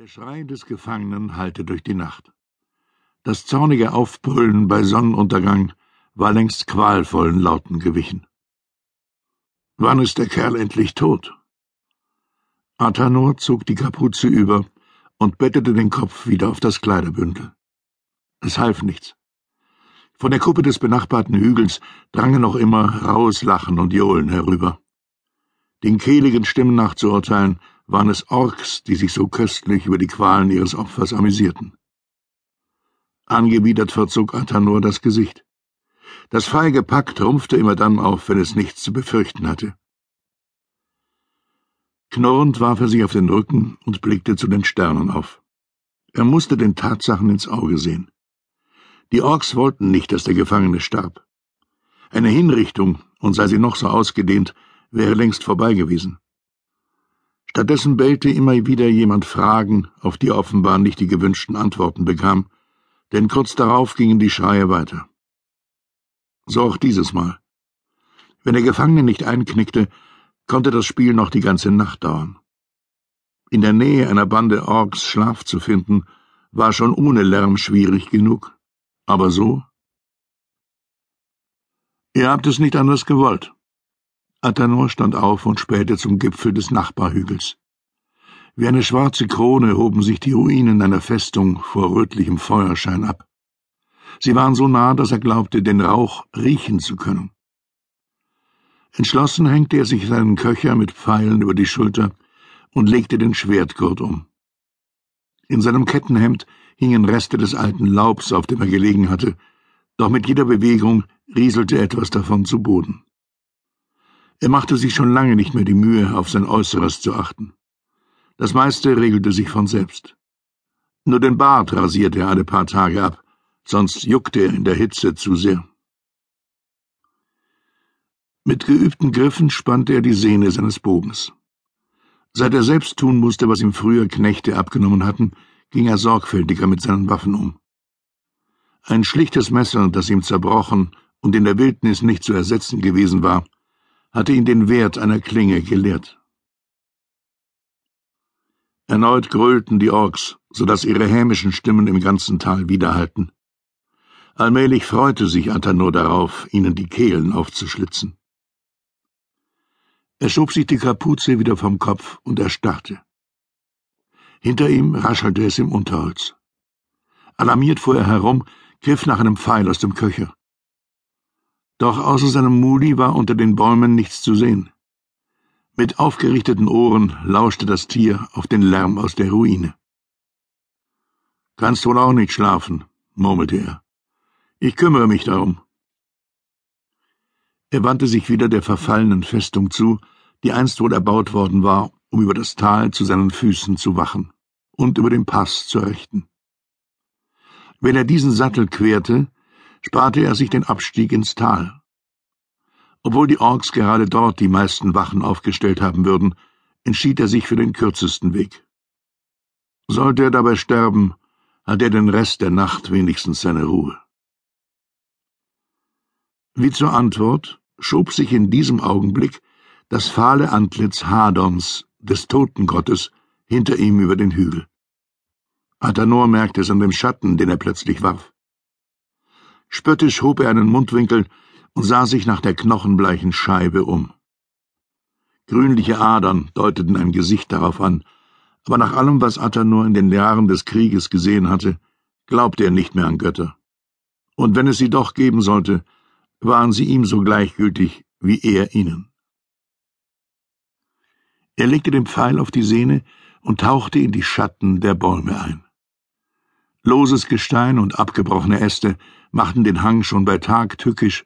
Der Schrei des Gefangenen hallte durch die Nacht. Das zornige Aufbrüllen bei Sonnenuntergang war längst qualvollen Lauten gewichen. Wann ist der Kerl endlich tot? Athanor zog die Kapuze über und bettete den Kopf wieder auf das Kleiderbündel. Es half nichts. Von der Kuppe des benachbarten Hügels drangen noch immer raues Lachen und Johlen herüber. Den kehligen Stimmen nachzuurteilen, waren es Orks, die sich so köstlich über die Qualen ihres Opfers amüsierten. Angewidert verzog Athanor das Gesicht. Das feige Pack trumpfte immer dann auf, wenn es nichts zu befürchten hatte. Knurrend warf er sich auf den Rücken und blickte zu den Sternen auf. Er musste den Tatsachen ins Auge sehen. Die Orks wollten nicht, dass der Gefangene starb. Eine Hinrichtung, und sei sie noch so ausgedehnt, wäre längst vorbei gewesen. Stattdessen bellte immer wieder jemand Fragen, auf die offenbar nicht die gewünschten Antworten bekam, denn kurz darauf gingen die Schreie weiter. So auch dieses Mal. Wenn der Gefangene nicht einknickte, konnte das Spiel noch die ganze Nacht dauern. In der Nähe einer Bande Orks Schlaf zu finden, war schon ohne Lärm schwierig genug. Aber so? Ihr habt es nicht anders gewollt, Athanor stand auf und spähte zum Gipfel des Nachbarhügels. Wie eine schwarze Krone hoben sich die Ruinen einer Festung vor rötlichem Feuerschein ab. Sie waren so nah, dass er glaubte, den Rauch riechen zu können. Entschlossen hängte er sich seinen Köcher mit Pfeilen über die Schulter und legte den Schwertgurt um. In seinem Kettenhemd hingen Reste des alten Laubs, auf dem er gelegen hatte, doch mit jeder Bewegung rieselte etwas davon zu Boden. Er machte sich schon lange nicht mehr die Mühe, auf sein Äußeres zu achten. Das meiste regelte sich von selbst. Nur den Bart rasierte er alle paar Tage ab, sonst juckte er in der Hitze zu sehr. Mit geübten Griffen spannte er die Sehne seines Bogens. Seit er selbst tun musste, was ihm früher Knechte abgenommen hatten, ging er sorgfältiger mit seinen Waffen um. Ein schlichtes Messer, das ihm zerbrochen und in der Wildnis nicht zu ersetzen gewesen war, hatte ihn den Wert einer Klinge gelehrt. Erneut grölten die Orks, so dass ihre hämischen Stimmen im ganzen Tal widerhallten. Allmählich freute sich Athanor darauf, ihnen die Kehlen aufzuschlitzen. Er schob sich die Kapuze wieder vom Kopf und erstarrte. Hinter ihm raschelte es im Unterholz. Alarmiert fuhr er herum, griff nach einem Pfeil aus dem Köcher. Doch außer seinem Muli war unter den Bäumen nichts zu sehen. Mit aufgerichteten Ohren lauschte das Tier auf den Lärm aus der Ruine. Kannst wohl auch nicht schlafen, murmelte er. Ich kümmere mich darum. Er wandte sich wieder der verfallenen Festung zu, die einst wohl erbaut worden war, um über das Tal zu seinen Füßen zu wachen und über den Pass zu richten. Wenn er diesen Sattel querte, sparte er sich den Abstieg ins Tal. Obwohl die Orks gerade dort die meisten Wachen aufgestellt haben würden, entschied er sich für den kürzesten Weg. Sollte er dabei sterben, hat er den Rest der Nacht wenigstens seine Ruhe. Wie zur Antwort schob sich in diesem Augenblick das fahle Antlitz Hadons, des Totengottes, hinter ihm über den Hügel. Athanor merkte es an dem Schatten, den er plötzlich warf. Spöttisch hob er einen Mundwinkel und sah sich nach der knochenbleichen Scheibe um. Grünliche Adern deuteten ein Gesicht darauf an, aber nach allem, was Atta nur in den Jahren des Krieges gesehen hatte, glaubte er nicht mehr an Götter. Und wenn es sie doch geben sollte, waren sie ihm so gleichgültig wie er ihnen. Er legte den Pfeil auf die Sehne und tauchte in die Schatten der Bäume ein. Loses Gestein und abgebrochene Äste machten den Hang schon bei Tag tückisch,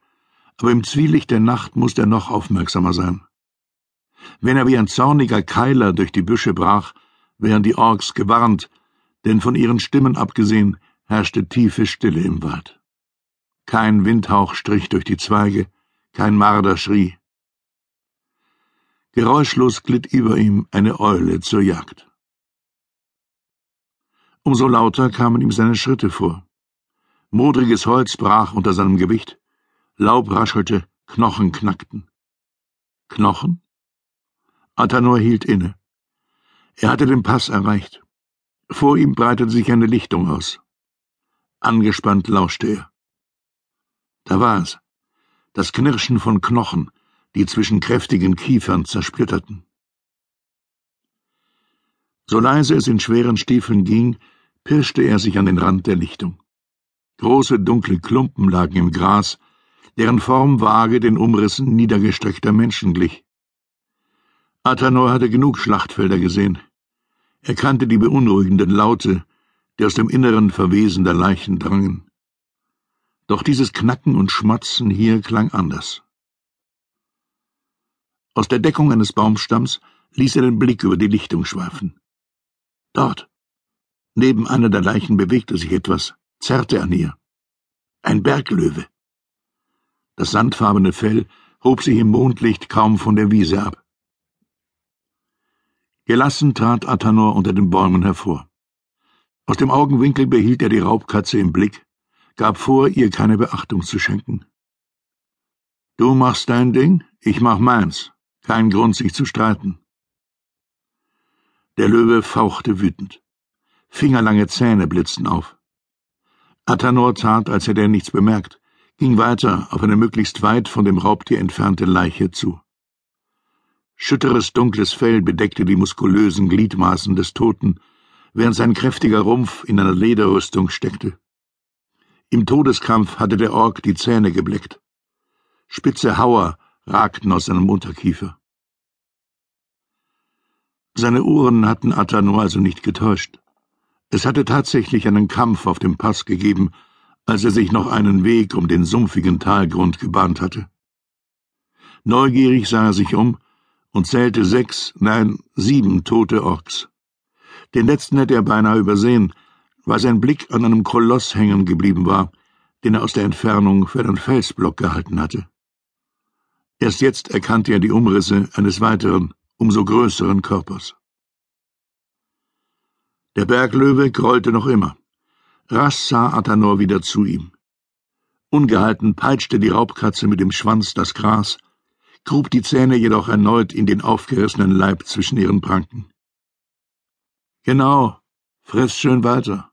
aber im Zwielicht der Nacht musste er noch aufmerksamer sein. Wenn er wie ein zorniger Keiler durch die Büsche brach, wären die Orks gewarnt, denn von ihren Stimmen abgesehen herrschte tiefe Stille im Wald. Kein Windhauch strich durch die Zweige, kein Marder schrie. Geräuschlos glitt über ihm eine Eule zur Jagd. Umso lauter kamen ihm seine Schritte vor. Modriges Holz brach unter seinem Gewicht, Laub raschelte, Knochen knackten. Knochen? Athanor hielt inne. Er hatte den Pass erreicht. Vor ihm breitete sich eine Lichtung aus. Angespannt lauschte er. Da war es, das Knirschen von Knochen, die zwischen kräftigen Kiefern zersplitterten. So leise es in schweren Stiefeln ging, pirschte er sich an den Rand der Lichtung. Große dunkle Klumpen lagen im Gras, deren Form vage den Umrissen niedergestreckter Menschen glich. Athanor hatte genug Schlachtfelder gesehen. Er kannte die beunruhigenden Laute, die aus dem Inneren verwesender Leichen drangen. Doch dieses Knacken und Schmatzen hier klang anders. Aus der Deckung eines Baumstamms ließ er den Blick über die Lichtung schweifen. Dort, neben einer der Leichen bewegte sich etwas, zerrte an ihr. Ein Berglöwe. Das sandfarbene Fell hob sich im Mondlicht kaum von der Wiese ab. Gelassen trat Athanor unter den Bäumen hervor. Aus dem Augenwinkel behielt er die Raubkatze im Blick, gab vor, ihr keine Beachtung zu schenken. Du machst dein Ding, ich mach meins. Kein Grund, sich zu streiten. Der Löwe fauchte wütend. Fingerlange Zähne blitzten auf. Athanor tat, als hätte er nichts bemerkt, ging weiter auf eine möglichst weit von dem Raubtier entfernte Leiche zu. Schütteres dunkles Fell bedeckte die muskulösen Gliedmaßen des Toten, während sein kräftiger Rumpf in einer Lederrüstung steckte. Im Todeskampf hatte der Ork die Zähne gebleckt. Spitze Hauer ragten aus seinem Unterkiefer. Seine Uhren hatten Athanor also nicht getäuscht. Es hatte tatsächlich einen Kampf auf dem Pass gegeben, als er sich noch einen Weg um den sumpfigen Talgrund gebahnt hatte. Neugierig sah er sich um und zählte sechs, nein, sieben tote Orks. Den letzten hätte er beinahe übersehen, weil sein Blick an einem Koloss hängen geblieben war, den er aus der Entfernung für einen Felsblock gehalten hatte. Erst jetzt erkannte er die Umrisse eines weiteren, umso größeren Körpers. Der Berglöwe grollte noch immer. Rasch sah Athanor wieder zu ihm. Ungehalten peitschte die Raubkatze mit dem Schwanz das Gras, grub die Zähne jedoch erneut in den aufgerissenen Leib zwischen ihren Pranken. Genau, friss schön weiter.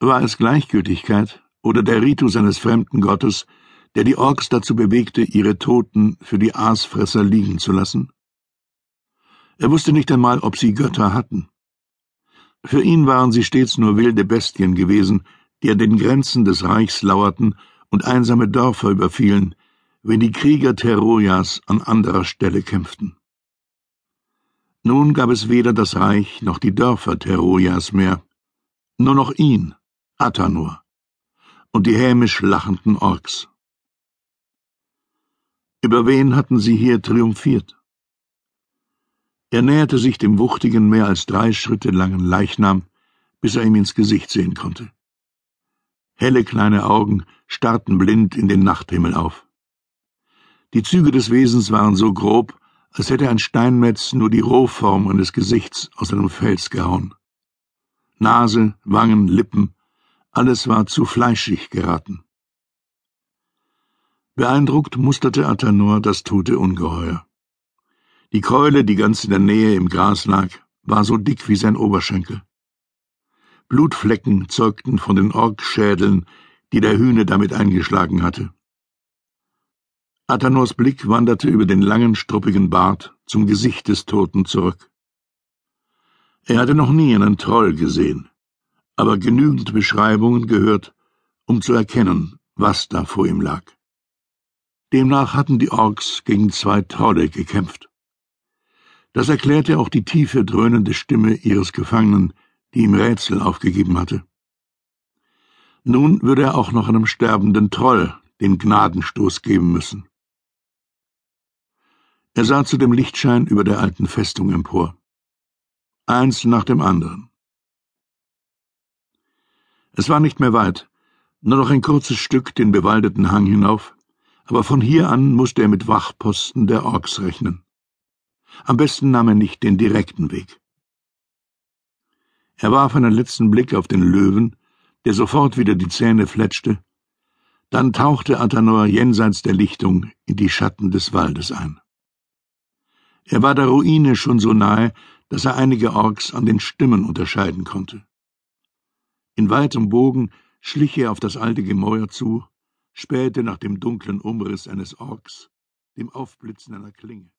War es Gleichgültigkeit oder der Ritus eines fremden Gottes, der die Orks dazu bewegte, ihre Toten für die Aasfresser liegen zu lassen? Er wusste nicht einmal, ob sie Götter hatten. Für ihn waren sie stets nur wilde Bestien gewesen, die an den Grenzen des Reichs lauerten und einsame Dörfer überfielen, wenn die Krieger Terojas an anderer Stelle kämpften. Nun gab es weder das Reich noch die Dörfer Terojas mehr, nur noch ihn, Athanor, und die hämisch lachenden Orks. Über wen hatten sie hier triumphiert? Er näherte sich dem wuchtigen, mehr als drei Schritte langen Leichnam, bis er ihm ins Gesicht sehen konnte. Helle kleine Augen starrten blind in den Nachthimmel auf. Die Züge des Wesens waren so grob, als hätte ein Steinmetz nur die Rohform eines Gesichts aus einem Fels gehauen. Nase, Wangen, Lippen, alles war zu fleischig geraten. Beeindruckt musterte Athanor das tote Ungeheuer. Die Keule, die ganz in der Nähe im Gras lag, war so dick wie sein Oberschenkel. Blutflecken zeugten von den Orkschädeln, die der Hühne damit eingeschlagen hatte. Athanors Blick wanderte über den langen, struppigen Bart zum Gesicht des Toten zurück. Er hatte noch nie einen Troll gesehen, aber genügend Beschreibungen gehört, um zu erkennen, was da vor ihm lag. Demnach hatten die Orks gegen zwei Trolle gekämpft. Das erklärte auch die tiefe, dröhnende Stimme ihres Gefangenen, die ihm Rätsel aufgegeben hatte. Nun würde er auch noch einem sterbenden Troll den Gnadenstoß geben müssen. Er sah zu dem Lichtschein über der alten Festung empor. Eins nach dem anderen. Es war nicht mehr weit, nur noch ein kurzes Stück den bewaldeten Hang hinauf, aber von hier an musste er mit Wachposten der Orks rechnen. Am besten nahm er nicht den direkten Weg. Er warf einen letzten Blick auf den Löwen, der sofort wieder die Zähne fletschte, dann tauchte Athanor jenseits der Lichtung in die Schatten des Waldes ein. Er war der Ruine schon so nahe, dass er einige Orks an den Stimmen unterscheiden konnte. In weitem Bogen schlich er auf das alte Gemäuer zu, spähte nach dem dunklen Umriss eines Orks, dem Aufblitzen einer Klinge.